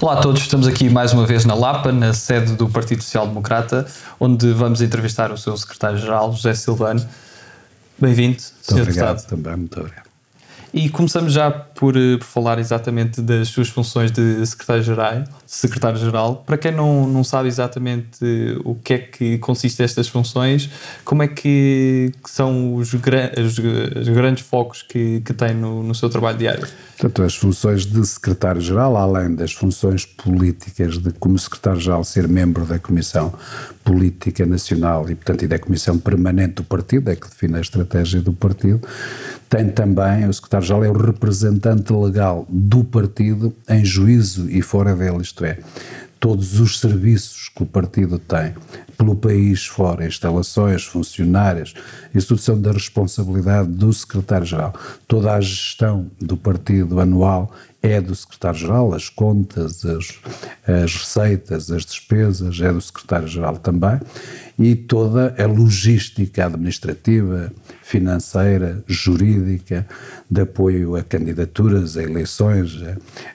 Olá a todos, estamos aqui mais uma vez na Lapa, na sede do Partido Social Democrata, onde vamos entrevistar o seu secretário-geral, José Silvano. Bem-vindo, Sr. Obrigado deputado. também, muito obrigado. E começamos já por, eh, por falar exatamente das suas funções de secretário-geral. Secretário-geral. Para quem não, não sabe exatamente eh, o que é que consiste estas funções, como é que, são os, os, os, grandes focos que, que tem no, no seu trabalho diário? Portanto, as funções de secretário-geral, além das funções políticas de, como secretário-geral, ser membro da Comissão Política Nacional e, portanto, e da Comissão Permanente do Partido, é que define a estratégia do partido, tem também, o secretário-geral é o representante legal do partido em juízo e fora dele, isto é, todos os serviços que o partido tem pelo país fora, instalações, funcionários, isso tudo são da responsabilidade do secretário-geral. Toda a gestão do partido anual é do secretário-geral, as contas, as, as receitas, as despesas, é do secretário-geral também, e toda a logística administrativa, financeira, jurídica, de apoio a candidaturas, a eleições,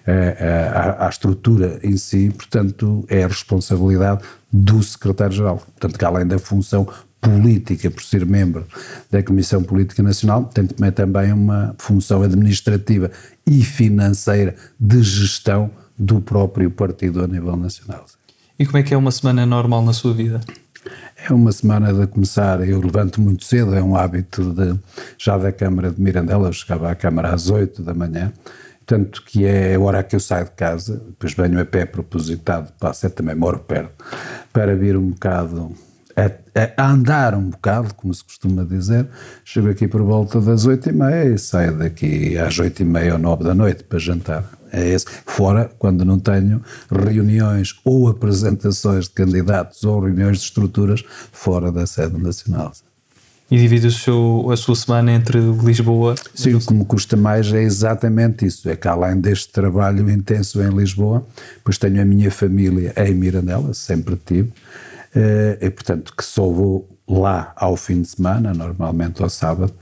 a, a, à estrutura em si, portanto, é a responsabilidade do secretário-geral. Portanto, que além da função política, por ser membro da Comissão Política Nacional, tem também uma função administrativa e financeira de gestão do próprio partido a nível nacional. E como é que é uma semana normal na sua vida? É uma semana de começar, eu levanto muito cedo, é um hábito de, já da Câmara de Mirandela, eu chegava à Câmara às 8 da manhã, tanto que é a hora que eu saio de casa, depois venho a pé propositado, passo, também moro perto, para vir um bocado a, a, andar um bocado, como se costuma dizer. Chego aqui por volta das oito e meia e saio daqui às oito e meia ou nove da noite para jantar. É esse. Fora, quando não tenho reuniões ou apresentações de candidatos ou reuniões de estruturas fora da sede nacional. E divide o seu, a sua semana entre Lisboa Sim, o que me custa mais é exatamente isso. É que além deste trabalho intenso em Lisboa, pois tenho a minha família em Mirandela, sempre tive, e portanto que só vou lá ao fim de semana, normalmente ao sábado,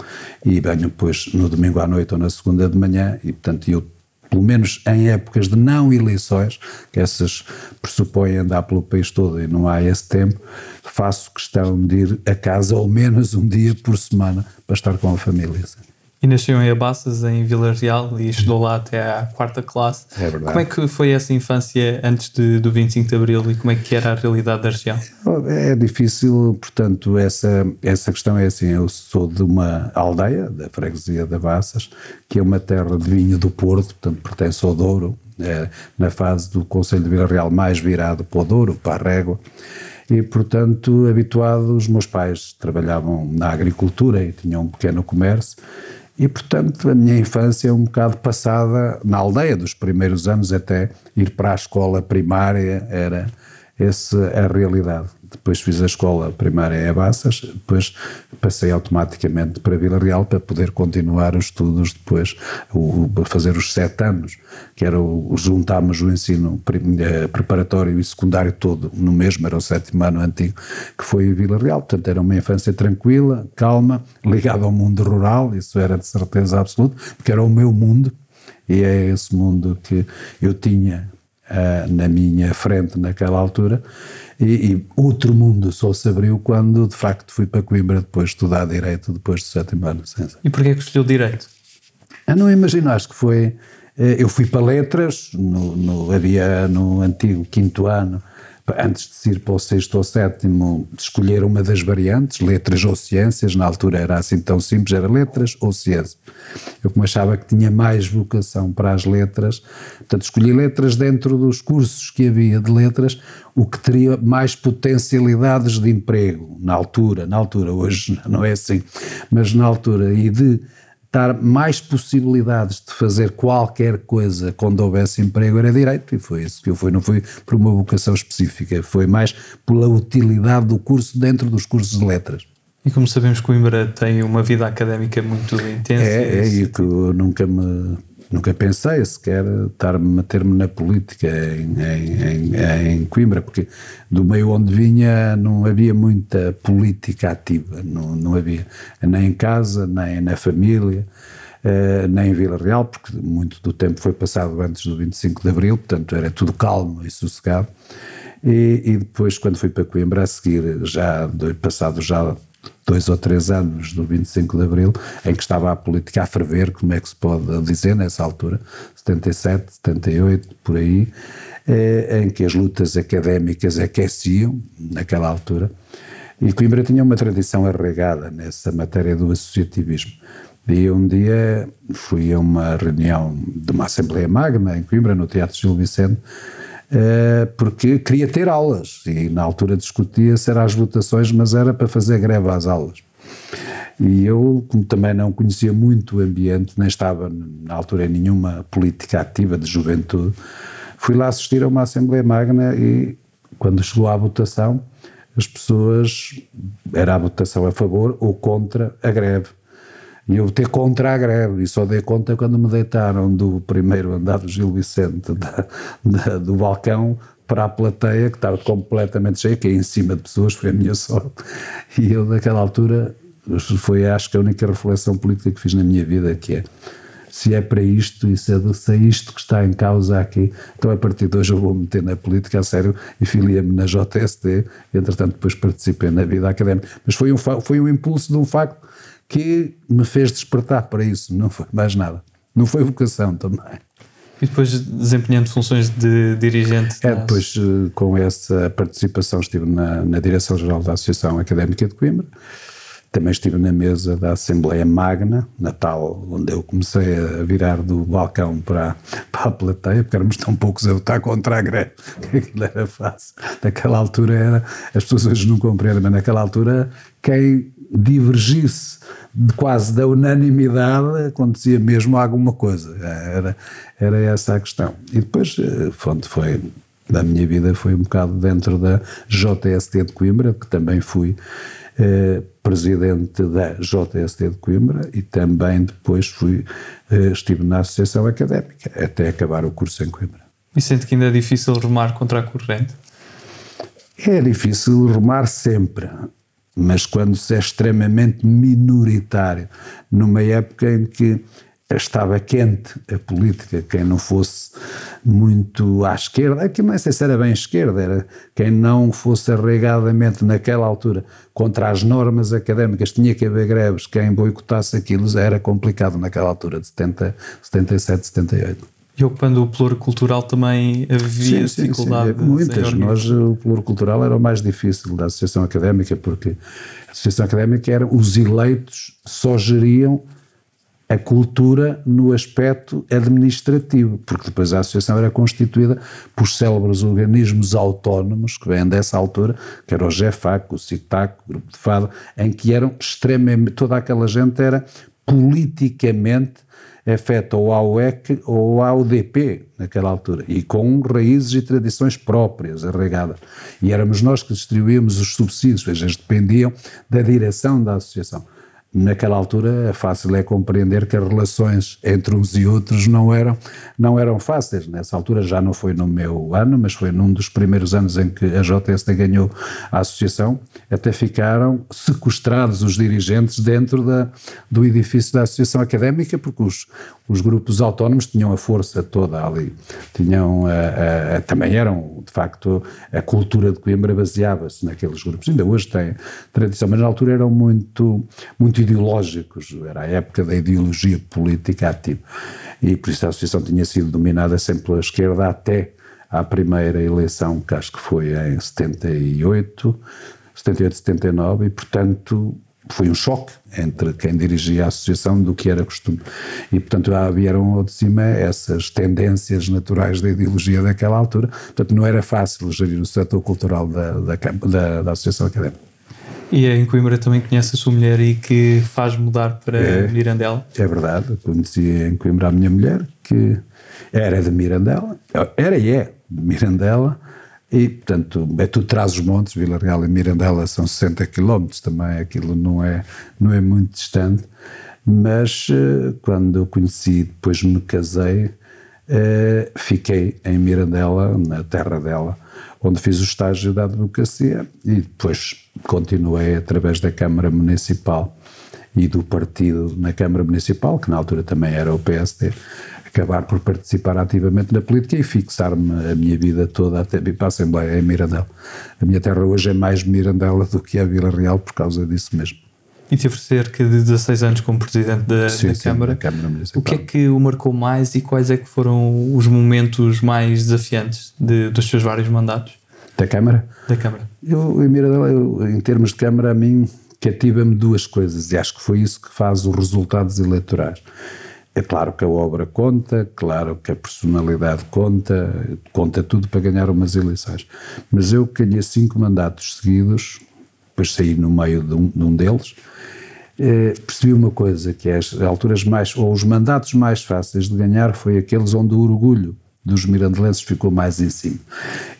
e venho depois no domingo à noite ou na segunda de manhã, e portanto eu pelo menos em épocas de não eleições, que essas pressupõem andar pelo país todo e não há esse tempo, faço questão de ir a casa ao menos um dia por semana para estar com a família. E nasceu em Abassas, em Vila Real, e estudou lá até à quarta classe. É verdade. Como é que foi essa infância antes de, do 25 de Abril e como é que era a realidade da região? É difícil, portanto, essa, essa questão é assim, eu sou de uma aldeia, da freguesia de Abassas, que é uma terra de vinho do Porto, portanto pertence ao Douro, é, na fase do Conselho de Vila Real mais virado para o Douro, para a Régua, e, portanto, habituados, os meus pais trabalhavam na agricultura e tinham um pequeno comércio, e, portanto, a minha infância é um bocado passada na aldeia, dos primeiros anos até ir para a escola primária, era essa a realidade. Depois fiz a escola primária em Abassas, depois passei automaticamente para Vila Real para poder continuar os estudos depois, o, fazer os sete anos, que era o, juntámos o ensino eh, preparatório e secundário todo no mesmo, era o sétimo ano antigo, que foi em Vila Real. Portanto, era uma infância tranquila, calma, ligada ao mundo rural, isso era de certeza absoluta, porque era o meu mundo, e é esse mundo que eu tinha uh, na minha frente naquela altura. E, e, outro mundo só se abriu quando de facto fui para Coimbra depois estudar Direito, depois do sétimo ano. E porquê que escolheu Direito? Eu não imagino, acho que foi. Eh, eu fui para Letras, no, no, havia no antigo quinto ano antes de ir para o sexto ou sétimo, escolher uma das variantes, letras ou ciências, na altura era assim tão simples, era letras ou ciências. Eu como achava que tinha mais vocação para as letras, portanto escolhi letras dentro dos cursos que havia de letras, o que teria mais potencialidades de emprego, na altura, na altura, hoje não é assim, mas na altura, e de dar mais possibilidades de fazer qualquer coisa quando houvesse emprego era direito, e foi isso que eu fui. Não foi por uma vocação específica, foi mais pela utilidade do curso dentro dos cursos de letras. E como sabemos, Coimbra tem uma vida académica muito intensa. É, é e que eu nunca me Nunca pensei sequer estar meter-me na política em, em, em, em, Coimbra, porque do meio onde vinha não havia muita política ativa, não, não havia, nem em casa, nem na família. uh, nem em Vila Real, porque muito do tempo foi passado antes do 25 de Abril, portanto era tudo calmo e sossegado. E, e depois, quando fui para Coimbra, a seguir, já passado já dois ou três anos do 25 de Abril, em que estava a política a ferver, como é que se pode dizer nessa altura, 77, 78, por aí, eh, em que as lutas académicas aqueciam, naquela altura, e Coimbra tinha uma tradição arraigada nessa matéria do associativismo. E um dia fui a uma reunião de uma Assembleia Magna em Coimbra, no Teatro Gil Vicente, porque queria ter aulas e na altura discutia se eram as votações, mas era para fazer greve às aulas. E eu, como também não conhecia muito o ambiente, nem estava na altura em nenhuma política ativa de juventude, fui lá assistir a uma Assembleia Magna e quando chegou à votação, as pessoas, era a votação a favor ou contra a greve. E eu votei contra a greve e só dei conta quando me deitaram do primeiro andar do Gil Vicente, da, da, do balcão, para a plateia, que estava completamente cheia, que é em cima de pessoas, foi a minha sorte. E eu, naquela altura, foi acho que a única reflexão política que fiz na minha vida, que é se é para isto e se é, é isto que está em causa aqui, então a partir de hoje eu vou meter na política a sério e filia-me na JSD, entretanto depois participei na vida académica. Mas foi um, foi um impulso de um facto que me fez despertar para isso, não foi mais nada. Não foi vocação também. E depois desempenhando funções de dirigente? É, depois eh, com essa participação estive na, na Direção-Geral da Associação Académica de Coimbra, também estive na mesa da Assembleia Magna, Natal, onde eu comecei a virar do balcão para, para a plateia, porque éramos tão poucos a votar contra a greve, que aquilo era fácil. Naquela altura era, as pessoas hoje não compreendem, mas naquela altura quem divergisse de quase da unanimidade acontecia mesmo alguma coisa. Era, era essa a questão. E depois, fonte eh, foi da minha vida foi um bocado dentro da JST de Coimbra, que também fui eh, presidente da JST de Coimbra e também depois fui, eh, estive na Associação Académica até acabar o curso em Coimbra. E sente que ainda é difícil remar contra a corrente? É difícil remar sempre, mas quando se é extremamente minoritário, numa época em que estava quente a política, quem não fosse muito à esquerda, aqui não sei se era bem esquerda, era quem não fosse arraigadamente naquela altura contra as normas académicas, tinha que haver greves, quem boicotasse aquilo era complicado naquela altura, de 70, 77, 78. E ocupando o pluricultural também havia sim, dificuldade? Sim, sim. Muitas. Nós, o pluricultural era o mais difícil da Associação Académica, porque a Associação Académica era, os eleitos só geriam a cultura no aspecto administrativo, porque depois a associação era constituída por célebres organismos autónomos que vêm dessa altura, que era o GEFAC, o CITAC, o Grupo de Fado, em que eram extremamente, toda aquela gente era politicamente afeta ou ao EC ou ao DP naquela altura, e com raízes e tradições próprias, arraigadas. E éramos nós que distribuíamos os subsídios, eles dependiam da direção da associação naquela altura é fácil é compreender que as relações entre uns e outros não eram, não eram fáceis. Nessa altura já não foi no meu ano, mas foi num dos primeiros anos em que a JSD ganhou a associação, até ficaram sequestrados os dirigentes dentro da, do edifício da Associação Académica, porque os, os grupos autónomos tinham a força toda ali, tinham a, a, a, também eram, de facto, a cultura de Coimbra baseava-se naqueles grupos, ainda hoje tem tradição, mas na altura eram muito, muito ideológicos, era a época da ideologia política ativa, e por isso a associação tinha sido dominada sempre pela esquerda até à primeira eleição, que acho que foi em 78, 78, 79, e portanto foi um choque entre quem dirigia a associação do que era costume. E, portanto, vieram ao de cima essas tendências naturais da ideologia daquela altura. Portanto, não era fácil gerir o setor cultural da, da, da, da Associação Académica. E em Coimbra também conhece a sua mulher e que faz mudar para é, Mirandela? É verdade, conheci em Coimbra a minha mulher, que era de Mirandela, era e é de Mirandela, e, portanto, é tu traz os montes, Vila Real e Mirandela são 60 km também, aquilo não é, não é muito distante. Mas eh, quando eu conheci, depois me casei, eh, fiquei em Mirandela, na terra dela, onde fiz o estágio da advocacia e depois continuei através da Câmara Municipal e do partido na Câmara Municipal, que na altura também era o PSD, acabar por participar ativamente na política e fixar-me a minha vida toda até vir para a Assembleia em Mirandela. A minha terra hoje é mais Mirandela do que a Vila Real por causa disso mesmo. E teve cerca de 16 anos como Presidente da, sim, da sim, Câmara. Da Câmara Municipal. O que é que o marcou mais e quais é que foram os momentos mais desafiantes de, dos seus vários mandatos? Da Câmara? Da Câmara. Eu, em Mirandela, eu, em termos de Câmara, a mim cativa-me duas coisas e acho que foi isso que faz os resultados eleitorais. É claro que a obra conta, claro que a personalidade conta, conta tudo para ganhar umas eleições. Mas eu ganhei cinco mandatos seguidos, depois saí no meio de um, de um deles, eh, percebi uma coisa, que as alturas mais, ou os mandatos mais fáceis de ganhar foi aqueles onde o orgulho dos mirandelenses ficou mais em cima.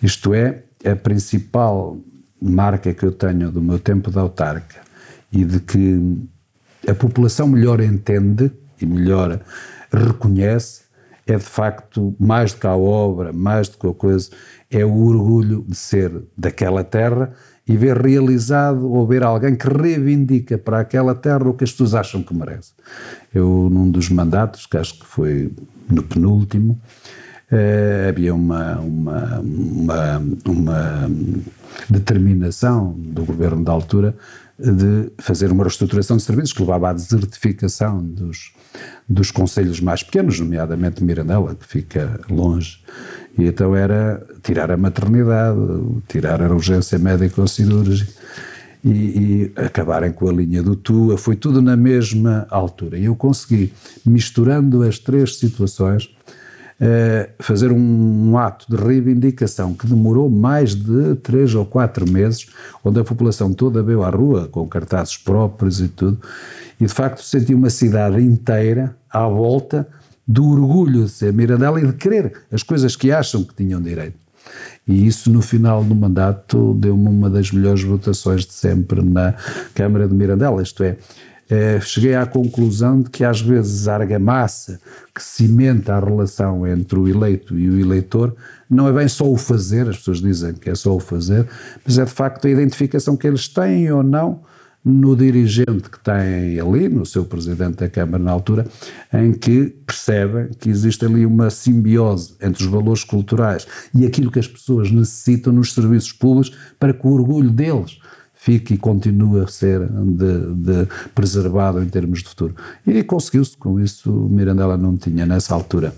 Isto é, a principal marca que eu tenho do meu tempo de autarca e de que a população melhor entende e melhor reconhece, é de facto mais do que a obra, mais do que a coisa, é o orgulho de ser daquela terra e ver realizado ou ver alguém que reivindica para aquela terra o que as pessoas acham que merece. Eu, num dos mandatos, que acho que foi no penúltimo, eh, havia uma, uma, uma, uma determinação do governo da altura de fazer uma reestruturação de serviços que levava à desertificação dos, dos conselhos mais pequenos, nomeadamente Mirandela, que fica longe. E então era tirar a maternidade, tirar a urgência médico-cirúrgica e, e acabarem com a linha do TUA. Foi tudo na mesma altura. E eu consegui, misturando as três situações, fazer um, um, ato de reivindicação que demorou mais de três ou quatro meses, onde a população toda veio à rua com cartazes próprios e tudo, e de facto senti uma cidade inteira à volta do orgulho de ser Mirandela e de querer as coisas que acham que tinham direito. E isso no final do mandato deu-me uma das melhores votações de sempre na Câmara de Mirandela, isto é, eh, cheguei à conclusão de que às vezes a argamassa que cimenta a relação entre o eleito e o eleitor não é bem só o fazer, as pessoas dizem que é só o fazer, mas é de facto a identificação que eles têm ou não no dirigente que tem ali, no seu presidente da Câmara na altura, em que percebem que existe ali uma simbiose entre os valores culturais e aquilo que as pessoas necessitam nos serviços públicos para que o orgulho deles fique e continue a ser de, de preservado em termos de futuro. E conseguiu-se com isso, Mirandela não tinha nessa altura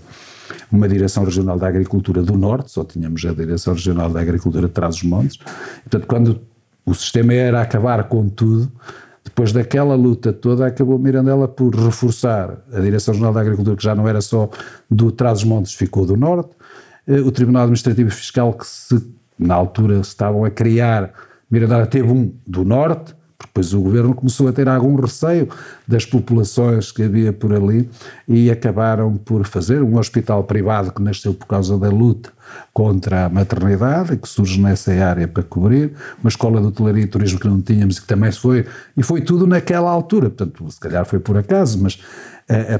uma Direção Regional da Agricultura do Norte, só tínhamos a Direção Regional da Agricultura de Trás-os-Montes, portanto quando o sistema era acabar com tudo, depois daquela luta toda, acabou Mirandela por reforçar a Direção Regional da Agricultura, que já não era só do Trás-os-Montes, ficou do Norte, eh, o Tribunal Administrativo Fiscal, que se, na altura estavam a criar Mirandara teve um do norte, porque depois o governo começou a ter algum receio das populações que havia por ali e acabaram por fazer um hospital privado que nasceu por causa da luta contra a maternidade, que surge nessa área para cobrir, uma escola de hotelaria e turismo que não tínhamos e que também foi, e foi tudo naquela altura, portanto, se calhar foi por acaso, mas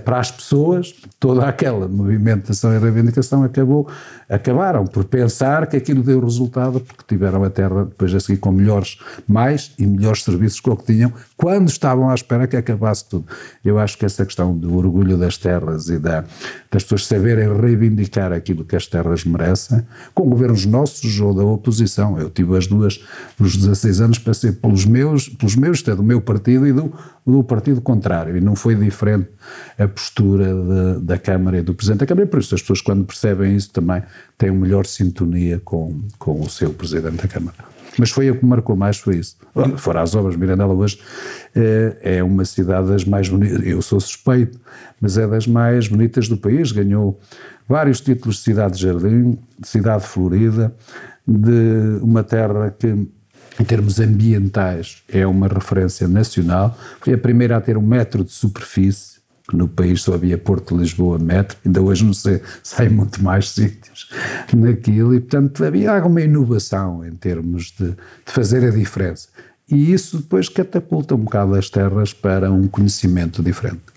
para as pessoas, toda aquela movimentação e reivindicação acabou, acabaram por pensar que aquilo deu resultado porque tiveram a terra depois a seguir com melhores, mais e melhores serviços que o que tinham quando estavam à espera que acabasse tudo. Eu acho que essa questão do orgulho das terras e da, das pessoas saberem reivindicar aquilo que as terras merecem, com governos nossos ou da oposição. Eu tive as duas, os 16 anos, passei pelos meus, pelos meus, até do meu partido e do, do partido contrário, e não foi diferente a postura de, da Câmara e do Presidente da Câmara, e por isso as pessoas, quando percebem isso, também têm uma melhor sintonia com, com o seu Presidente da Câmara. Mas foi o que marcou mais, foi isso. Fora as obras, Mirandela hoje é, é uma cidade das mais bonitas, eu sou suspeito, mas é das mais bonitas do país, ganhou vários títulos de cidade-jardim, de cidade florida, de uma terra que em termos ambientais, é uma referência nacional. Foi a primeira a ter um metro de superfície, no país só havia Porto Lisboa metro, ainda hoje não sei, sai muito mais sítios naquilo, e portanto havia alguma inovação em termos de, de fazer a diferença. E isso depois catapulta um bocado as terras para um conhecimento diferente.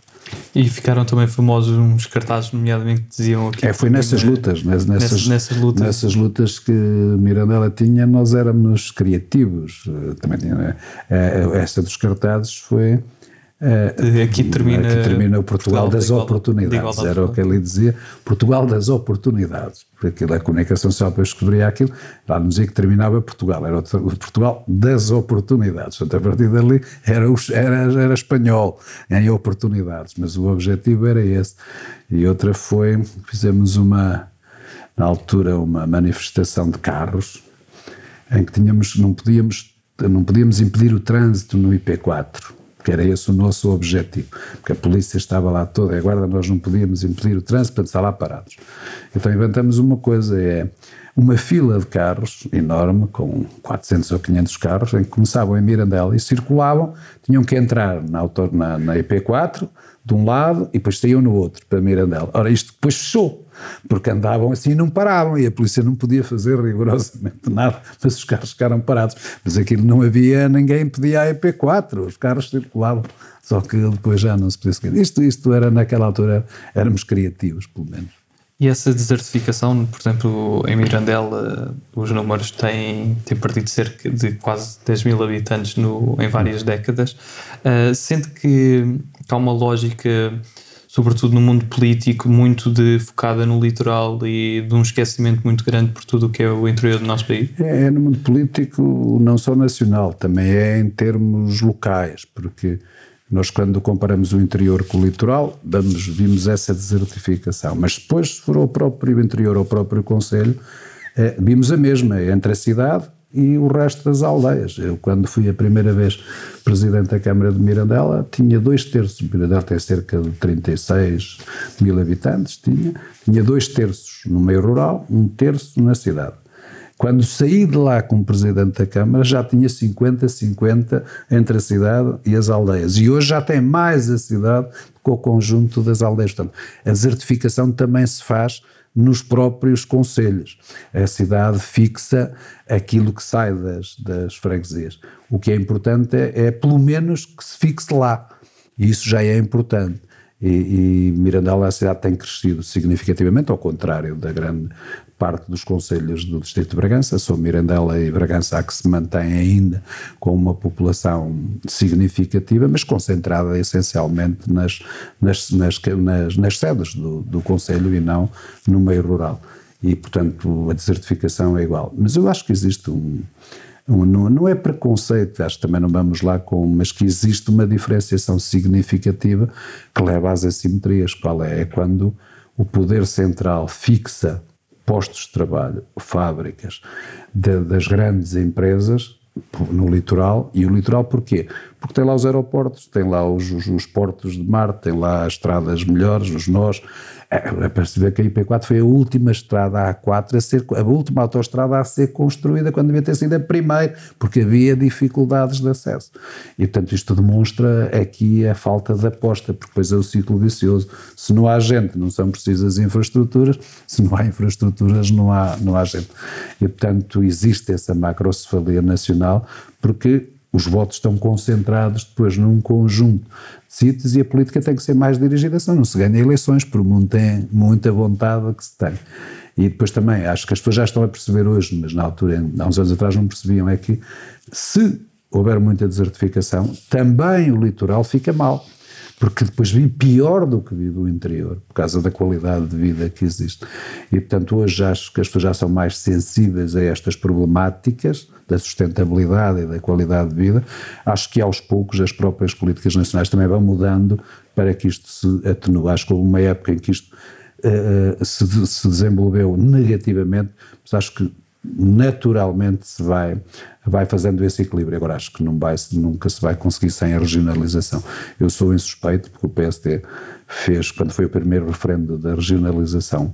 E ficaram também famosos uns cartazes, nomeadamente, que diziam aqui. É, foi nessas lutas, nessas, nessas, nessas, lutas. Nessas lutas que Mirandela tinha, nós éramos criativos. Eh, também tinha. Né? Eh, esta dos cartazes foi Uh, aqui termina, aqui termina o Portugal, Portugal das oportunidades, era o que ele dizia, Portugal das oportunidades, porque aquilo, a comunicação social depois descobria aquilo, lá não dizia que terminava Portugal, era o Portugal das oportunidades, portanto a partir dali era, era, era espanhol em oportunidades, mas o objetivo era esse. E outra foi, fizemos uma, na altura, uma manifestação de carros, em que tínhamos, não podíamos, não podíamos impedir o trânsito no IP4, era esse o nosso objetivo, porque a polícia estava lá toda, e a guarda nós não podíamos impedir o trânsito, para estar lá parados. Então inventamos uma coisa, é uma fila de carros enorme, com 400 ou 500 carros, em que começavam em Mirandela e circulavam, tinham que entrar na, na, na IP4, de um lado, e depois saíam no outro, para Mirandela. Ora, isto depois fechou, porque andavam assim e não paravam, e a polícia não podia fazer rigorosamente nada, mas os carros ficaram parados. Mas aquilo não havia, ninguém pedia a EP4, os carros circulavam, só que depois já não se podia seguir. Isto, isto era, naquela altura, éramos criativos, pelo menos. E essa desertificação, por exemplo, em Mirandela, os números têm, têm partido cerca de quase 10 mil habitantes no, em várias décadas. Uh, sente que, que há uma lógica sobretudo no mundo político, muito de, focada no litoral e de um esquecimento muito grande por tudo o que é o interior do nosso país? É, é no mundo político não só nacional, também é em termos locais, porque nós quando comparamos o interior com o litoral, damos, vimos essa desertificação, mas depois se for ao próprio interior, ao próprio Conselho, é, vimos a mesma, entre a cidade e o resto das aldeias. Eu, quando fui a primeira vez presidente da Câmara de Mirandela, tinha dois terços, Mirandela tem cerca de 36 mil habitantes, tinha, tinha dois terços no meio rural, um terço na cidade. Quando saí de lá como presidente da Câmara, já tinha 50-50 entre a cidade e as aldeias. E hoje já tem mais a cidade com o conjunto das aldeias. Portanto, a desertificação também se faz nos próprios conselhos. A cidade fixa aquilo que sai das, das freguesias. O que é importante é, é, pelo menos, que se fixe lá. E isso já é importante. E, e Mirandela, a cidade tem crescido significativamente, ao contrário da grande parte dos conselhos do Distrito de Bragança, são Mirandela e Bragança que se mantém ainda com uma população significativa, mas concentrada essencialmente nas, nas, nas, nas, nas sedes do, do Conselho e não no meio rural. E, portanto, a desertificação é igual. Mas eu acho que existe um, um não, não é preconceito, acho que também não vamos lá com, mas que existe uma diferenciação significativa que leva às assimetrias. Qual é? É quando o poder central fixa postos de trabalho, fábricas de, das grandes empresas no litoral. E o litoral porquê? Porque tem lá os aeroportos, tem lá os, os, os portos de mar, tem lá as estradas melhores, os nós, é, é para se ver que a IP4 foi a última estrada A4 a ser, a última autoestrada a ser construída quando devia ter sido a primeira, porque havia dificuldades de acesso. E portanto isto demonstra aqui a falta de aposta, porque depois é o ciclo vicioso. Se não há gente, não são precisas infraestruturas, se não há infraestruturas, não há, não há gente. E portanto existe essa macrocefalia nacional, porque os votos estão concentrados depois num conjunto de sítios e a política tem que ser mais dirigida assim. Não se ganha eleições, por tem muita vontade que se tem. E depois também, acho que as pessoas já estão a perceber hoje, mas na altura, há uns anos atrás não percebiam, é que se houver muita desertificação, também o litoral fica mal porque depois vive pior do que vive o interior, por causa da qualidade de vida que existe. E, portanto, hoje acho que as pessoas já são mais sensíveis a estas problemáticas da sustentabilidade e da qualidade de vida. Acho que aos poucos as próprias políticas nacionais também vão mudando para que isto se atenue. Acho que houve uma época em que isto uh, se, se desenvolveu negativamente, mas acho que naturalmente se vai, vai fazendo esse equilíbrio. Agora acho que não vai, nunca se vai conseguir sem a regionalização. Eu sou insuspeito porque o PSD fez, quando foi o primeiro referendo da regionalização,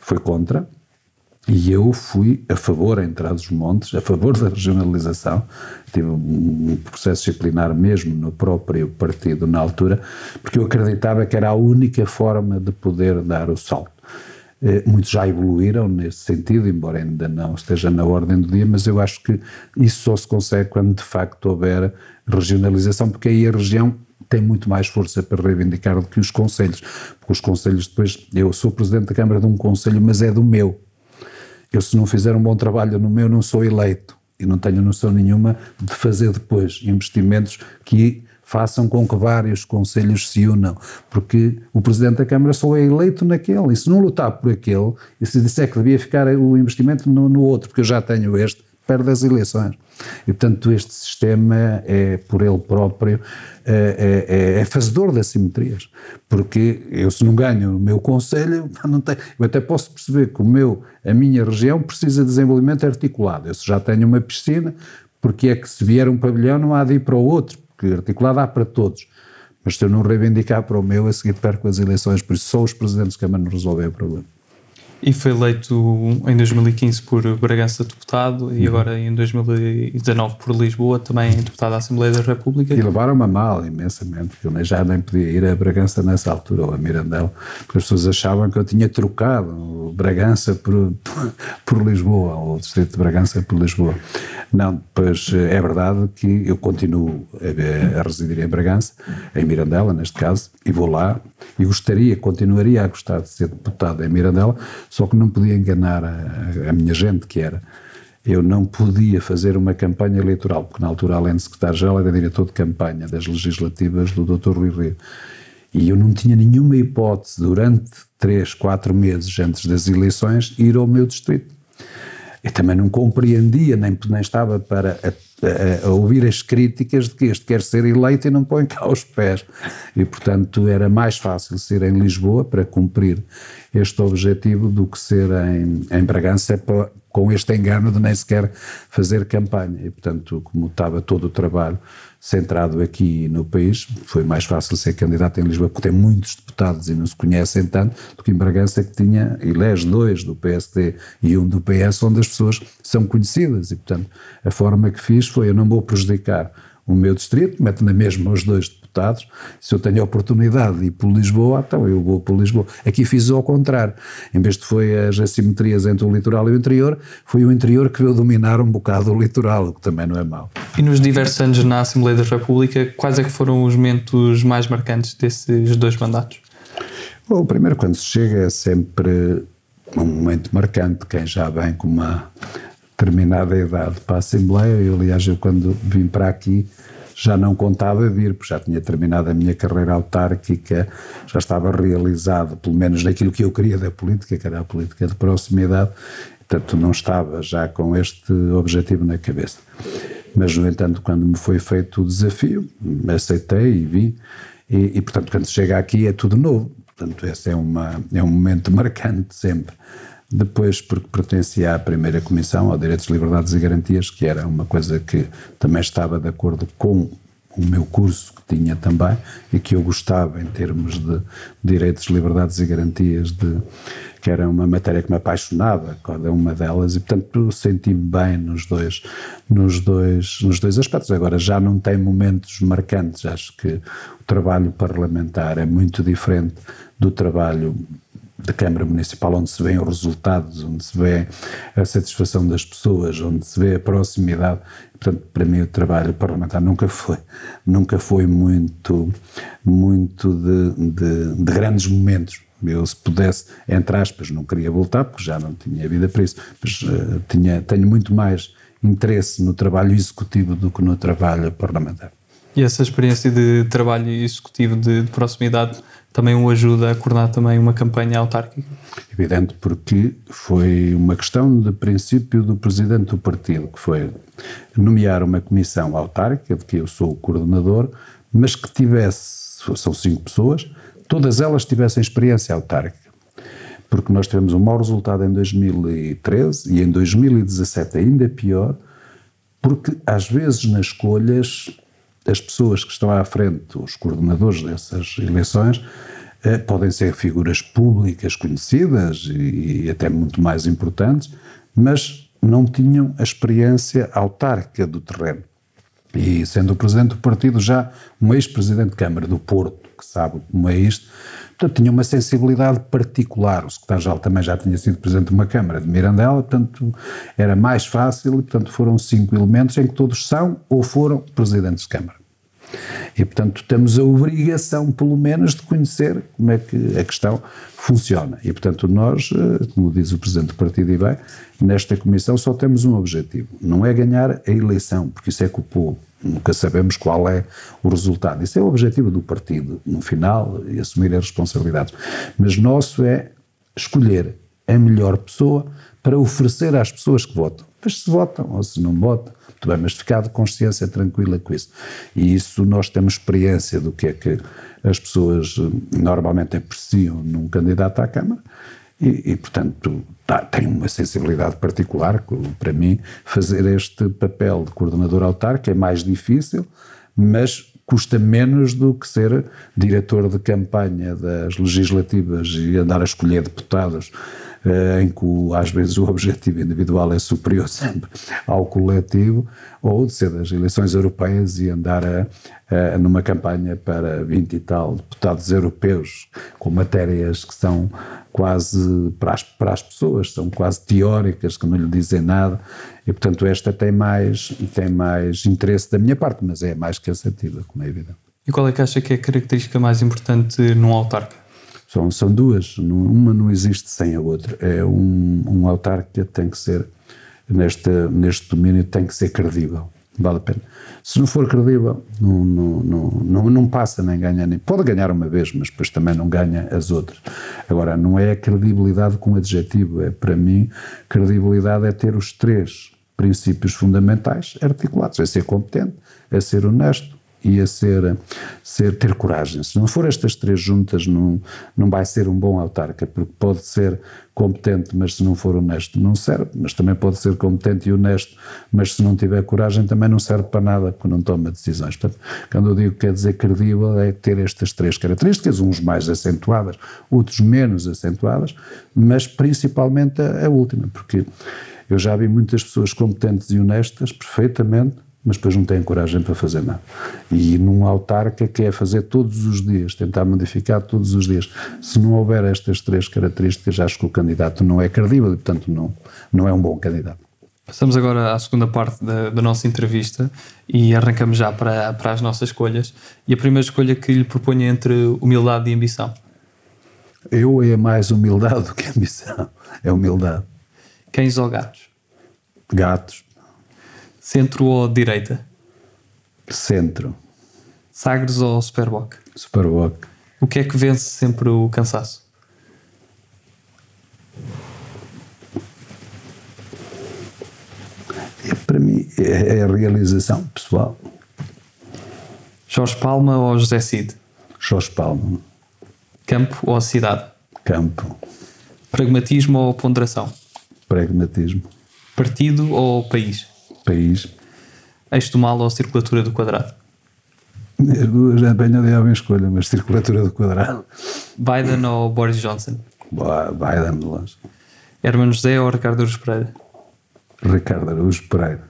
foi contra, e eu fui a favor, em Trás dos Montes, a favor da regionalização. Tive um processo disciplinar mesmo no próprio partido na altura, porque eu acreditava que era a única forma de poder dar o salto. Eh, muitos já evoluíram nesse sentido, embora ainda não esteja na ordem do dia, mas eu acho que isso só se consegue quando de facto houver regionalização, porque aí a região tem muito mais força para reivindicar do que os conselhos, porque os conselhos depois, eu sou presidente da Câmara de um conselho, mas é do meu. Eu se não fizer um bom trabalho no meu, não sou eleito e não tenho noção nenhuma de fazer depois investimentos que façam com que vários conselhos se unam, porque o Presidente da Câmara só é eleito naquele, e se não lutar por aquele, e se disser que devia ficar o investimento no, no outro, porque eu já tenho este, perde as eleições. E, portanto, este sistema é, por ele próprio, é, é, é fazedor de assimetrias. Porque eu, se não ganho o meu conselho, não tenho, eu até posso perceber que o meu, a minha região precisa de desenvolvimento articulado. Eu, se já tenho uma piscina, porque é que se vier um pavilhão não há de ir para o outro, articulado há para todos. Mas se eu não reivindicar para o meu, a seguir perco as eleições, por isso só os presidentes de Câmara resolvem o problema e foi eleito em 2015 por Bragança deputado e uhum. agora em 2019 por Lisboa, também deputado à Assembleia da República. E levaram-me a mal imensamente, porque eu já nem podia ir a Bragança nessa altura, ou a Mirandela, porque as pessoas achavam que eu tinha trocado Bragança por, por Lisboa, ou o distrito de Bragança por Lisboa. Não, pois é verdade que eu continuo a, a residir em Bragança, em Mirandela neste caso, e vou lá, e gostaria, continuaria a gostar de ser deputado em Mirandela, só que não podia enganar a, a minha gente, que era eu não podia fazer uma campanha eleitoral, porque na altura, além de secretário-geral, era diretor de campanha das legislativas do Dr. Rui Rio. E eu não tinha nenhuma hipótese, durante três, quatro meses antes das eleições, ir ao meu distrito. Eu também não compreendia, nem, nem estava para a, a, ouvir as críticas de que este quer ser eleito e não põe cá os pés. E, portanto, era mais fácil ser em Lisboa para cumprir este objetivo do que ser em, em Bragança para, com este engano de nem sequer fazer campanha. E, portanto, como estava todo o trabalho centrado aqui no país, foi mais fácil ser candidato em Lisboa, porque tem muitos deputados e não se conhecem tanto, do que em Bragança, que tinha, elege dois do PSD e um do PS, onde as pessoas são conhecidas. E, portanto, a forma que fiz foi: eu não vou prejudicar o meu distrito, meto na mesma os dois deputados. Se eu tenho a oportunidade de ir por Lisboa, então eu vou por Lisboa. Aqui fiz ao contrário. Em vez de foi as assimetrias entre o litoral e o interior, foi o interior que veio dominar um bocado o litoral, o que também não é mau. E nos diversos anos na Assembleia da República, quais é que foram os momentos mais marcantes desses dois mandatos? Bom, o primeiro, quando se chega, é sempre um momento marcante. Quem já vem com uma determinada idade para a Assembleia, eu, aliás, eu quando vim para aqui já não contava vir, porque já tinha terminado a minha carreira autárquica, já estava realizado, pelo menos naquilo que eu queria da política, que era a política de proximidade, portanto não estava já com este objetivo na cabeça. Mas, no entanto, quando me foi feito o desafio, aceitei e vi, e, e portanto, quando chega aqui é tudo novo. Portanto, esse é, uma, é um momento marcante sempre. Depois, porque pertencia à primeira comissão, ao Direitos, Liberdades e Garantias, que era uma coisa que também estava de acordo com o meu curso que tinha também e que eu gostava em termos de direitos, liberdades e garantias, de, que era uma matéria que me apaixonava, cada uma delas, e portanto senti-me bem nos dois, nos, dois, nos dois aspectos. Agora já não tem momentos marcantes, acho que o trabalho parlamentar é muito diferente do trabalho da Câmara Municipal, onde se vêem os resultados, onde se vê a satisfação das pessoas, onde se vê a proximidade. Portanto, para mim o trabalho parlamentar nunca foi, nunca foi muito, muito de, de, de grandes momentos. Eu, se pudesse, entre aspas, não queria voltar, porque já não tinha vida para isso, mas uh, tinha, tenho muito mais interesse no trabalho executivo do que no trabalho parlamentar. E essa experiência de trabalho executivo de, de proximidade também o ajuda a coordenar também uma campanha autárquica? Evidente, porque foi uma questão de princípio do presidente do partido, que foi nomear uma comissão autárquica, de que eu sou o coordenador, mas que tivesse, são cinco pessoas, todas elas tivessem experiência autárquica. Porque nós tivemos um mau resultado em 2013 e em 2017 ainda pior, porque às vezes nas escolhas as pessoas que estão à frente, os coordenadores dessas eleições, eh, podem ser figuras públicas conhecidas e, e até muito mais importantes, mas não tinham a experiência autárquica do terreno. E sendo o presidente do partido já um ex-presidente de Câmara do Porto, que sabe como é isto, portanto tinha uma sensibilidade particular. O secretário-geral também já tinha sido presidente de uma Câmara de Mirandela, portanto era mais fácil e portanto foram cinco elementos em que todos são ou foram presidentes de Câmara. E, portanto, temos a obrigação, pelo menos, de conhecer como é que a questão funciona. E, portanto, nós, eh, como diz o Presidente do Partido e bem, nesta Comissão só temos um objetivo, não é ganhar a eleição, porque isso é com o povo. Nunca sabemos qual é o resultado. Isso é o objetivo do partido, no final, e assumir as responsabilidades. Mas nosso é escolher a melhor pessoa para oferecer às pessoas que votam. Mas se votam ou se não votam, muito bem, mas ficar de consciência tranquila com isso. E isso nós temos experiência do que é que as pessoas eh, normalmente apreciam num candidato à Câmara e, e portanto, tá, tem uma sensibilidade particular para mim fazer este papel de coordenador autarca é mais difícil, mas custa menos do que ser diretor de campanha das legislativas e andar a escolher deputados em que às vezes o objetivo individual é superior sempre ao coletivo, ou de ser das eleições europeias e andar a, a, numa campanha para 20 e tal deputados europeus com matérias que são quase para as, para as pessoas, são quase teóricas, que não lhe dizem nada, e portanto esta tem mais, tem mais interesse da minha parte, mas é mais cansativa, como é evidente. E qual é que acha que é a característica mais importante num autarca? São, são duas, uma não existe sem a outra. É um, um autarca tem que ser, neste, neste domínio, tem que ser credível. Vale a pena. Se não for credível, não, não, não, não, não passa nem ganha nem. Pode ganhar uma vez, mas depois também não ganha as outras. Agora, não é a credibilidade com adjetivo, é para mim, credibilidade é ter os três princípios fundamentais articulados: é ser competente, é ser honesto ia ser, ser ter coragem. Se não for estas três juntas, não, não vai ser um bom autarca, porque pode ser competente, mas se não for honesto, não serve. Mas também pode ser competente e honesto, mas se não tiver coragem, também não serve para nada, porque não toma decisões. Portanto, quando eu digo que quer dizer credível, é ter estas três características, uns mais acentuadas, outros menos acentuadas, mas principalmente a, a última, porque eu já vi muitas pessoas competentes e honestas, perfeitamente, mas depois não têm coragem para fazer nada. E num autarca que é fazer todos os dias, tentar modificar todos os dias. Se não houver estas três características, acho que o candidato não é credível e, portanto, não, não é um bom candidato. Passamos agora à segunda parte da, da nossa entrevista e arrancamos já para, para as nossas escolhas. E a primeira escolha que lhe proponho é entre humildade e ambição. Eu é mais humildade do que ambição. É humildade. Cães ou gatos? Gatos. Centro ou direita? Centro. Sagres ou Superboc? Superboc. O que é que vence sempre o cansaço? É, para mim é, é a realização pessoal. Jorge Palma ou José Cid? Jorge Palma. Campo ou cidade? Campo. Pragmatismo ou ponderação? Pragmatismo. Partido ou país? País. Eixo do mal ou circulatura do quadrado? As duas já bem ali à escolha, mas circulatura do quadrado. Biden ou Boris Johnson? Biden de longe. Hermano José ou Ricardo Araújo Pereira? Ricardo Araújo Pereira.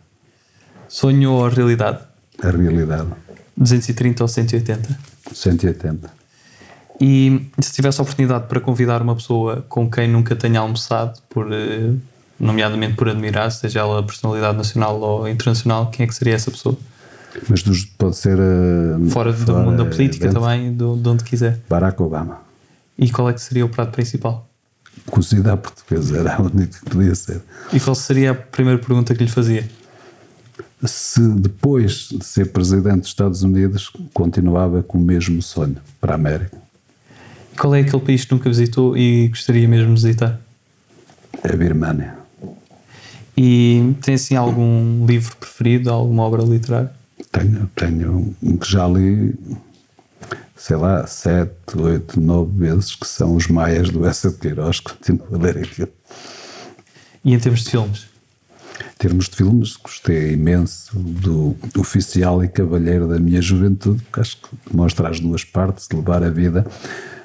Sonho ou realidade? A realidade. 230 ou 180? 180. E se tivesse a oportunidade para convidar uma pessoa com quem nunca tenha almoçado por eh, nomeadamente por admirar, seja ela personalidade nacional ou internacional, quem é que seria essa pessoa? Mas dos, pode ser. Uh, fora, fora, do mundo da política dentro, também, do, de onde quiser. Barack Obama. E qual é que seria o prato principal? Cozida à portuguesa, era a única que podia ser. E qual seria a primeira pergunta que lhe fazia? Se depois de ser presidente dos Estados Unidos continuava com o mesmo sonho para a América. E qual é aquele país que nunca visitou e gostaria mesmo de visitar? A Birmânia. E tem assim algum livro preferido, alguma obra literária? Tenho, tenho um que já li, sei lá, sete, oito, nove vezes, que são Os Maias do Essa de Queiroz, continuo a ler aquilo. E em termos de filmes? Em termos de filmes, gostei imenso do Oficial e Cavalheiro da minha juventude, porque acho que mostra as duas partes de levar a vida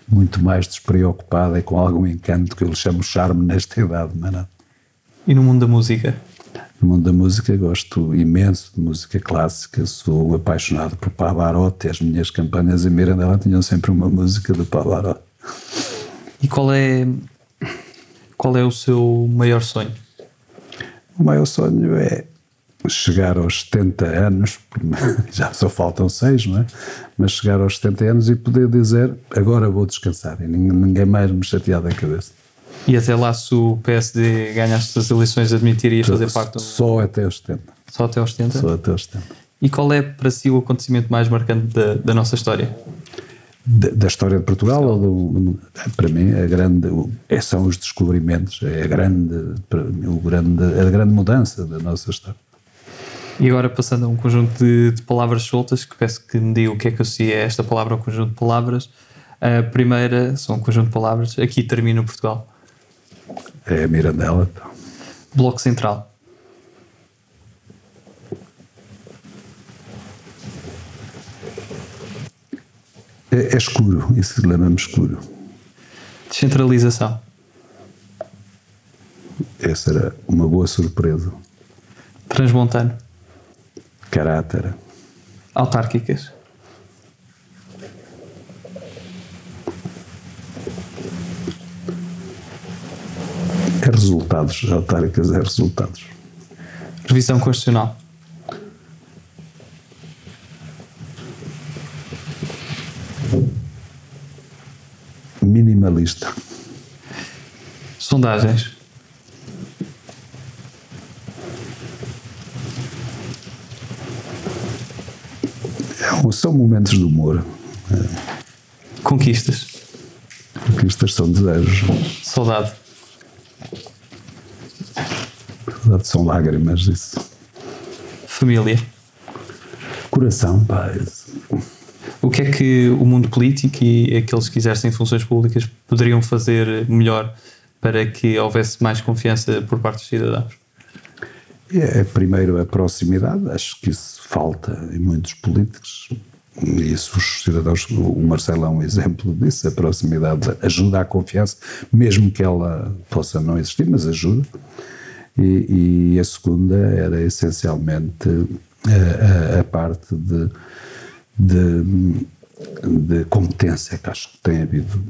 muito mais despreocupada e com algum encanto que eu lhe chamo charme nesta idade, mas não. E no mundo da música? No mundo da música gosto imenso de música clássica, sou apaixonado por Pavarotti, as minhas campanhas em Mirandela tinham sempre uma música do Pavarotti. E qual é, qual é o seu maior sonho? O maior sonho é chegar aos 70 anos, já só faltam seis, não é? Mas chegar aos 70 anos e poder dizer agora vou descansar e ninguém mais me chatear da cabeça. E até lá, se o PSD ganhasse as eleições, admitiria fazer parte do... Só até aos 70. Só até aos 70? Só até aos 70. E qual é para si o acontecimento mais marcante da, da nossa história? Da, da, história de Portugal, ou do, para mim, a grande, é, são os descobrimentos, é a grande, o grande, a grande mudança da nossa história. E agora passando a um conjunto de, de, palavras soltas, que peço que me diga o que é que associa esta palavra ao conjunto de palavras. A primeira são um conjunto de palavras, aqui termina Portugal. É a Mirandela. Então. Bloco Central. É, é escuro, isso lembra-me escuro. Descentralização. Essa era uma boa surpresa. Transmontano. Caráter. Autárquicas. É resultados. Autárquicas é resultados. Revisão Constitucional. Minimalista. Sondagens. são momentos de humor. Conquistas. Conquistas são desejos. Saudade. Saudade são lágrimas, isso. Família. Coração, pá. O que é que o mundo político e aqueles que exercem funções públicas poderiam fazer melhor para que houvesse mais confiança por parte dos cidadãos? É, primeiro, a proximidade. Acho que isso falta em muitos políticos. E isso os cidadãos, o Marcelo é um exemplo disso, a proximidade ajuda à confiança, mesmo que ela possa não existir, mas ajuda. E, e a segunda era essencialmente a, a, a parte de, de, de, competência, que acho que tem havido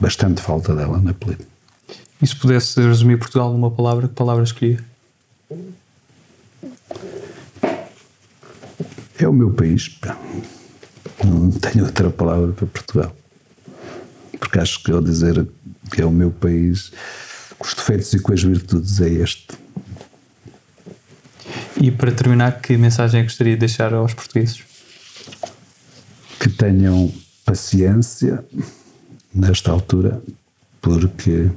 bastante falta dela na política. E se pudesse resumir Portugal numa palavra, que palavra escolhia? É o meu país. Não tenho outra palavra para Portugal. Porque acho que ao dizer que é o meu país, com os defeitos e com as virtudes, é este. E para terminar, que mensagem gostaria de deixar aos portugueses? Que tenham paciência nesta altura, porque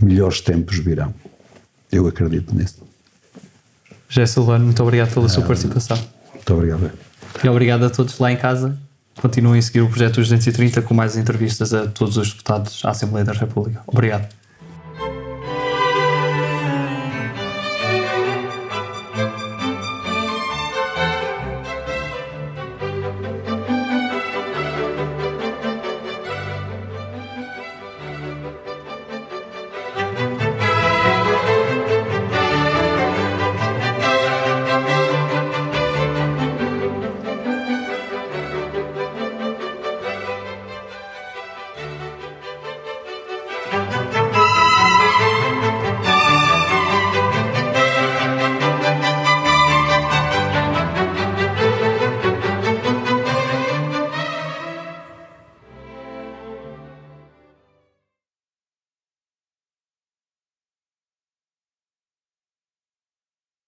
melhores tempos virão. Eu acredito nisso. José Silvano, muito obrigado pela sua participação. Muito obrigado. E obrigado a todos lá em casa. Continuem a seguir o projeto 230 com mais entrevistas a todos os deputados à Assembleia da República. Obrigado.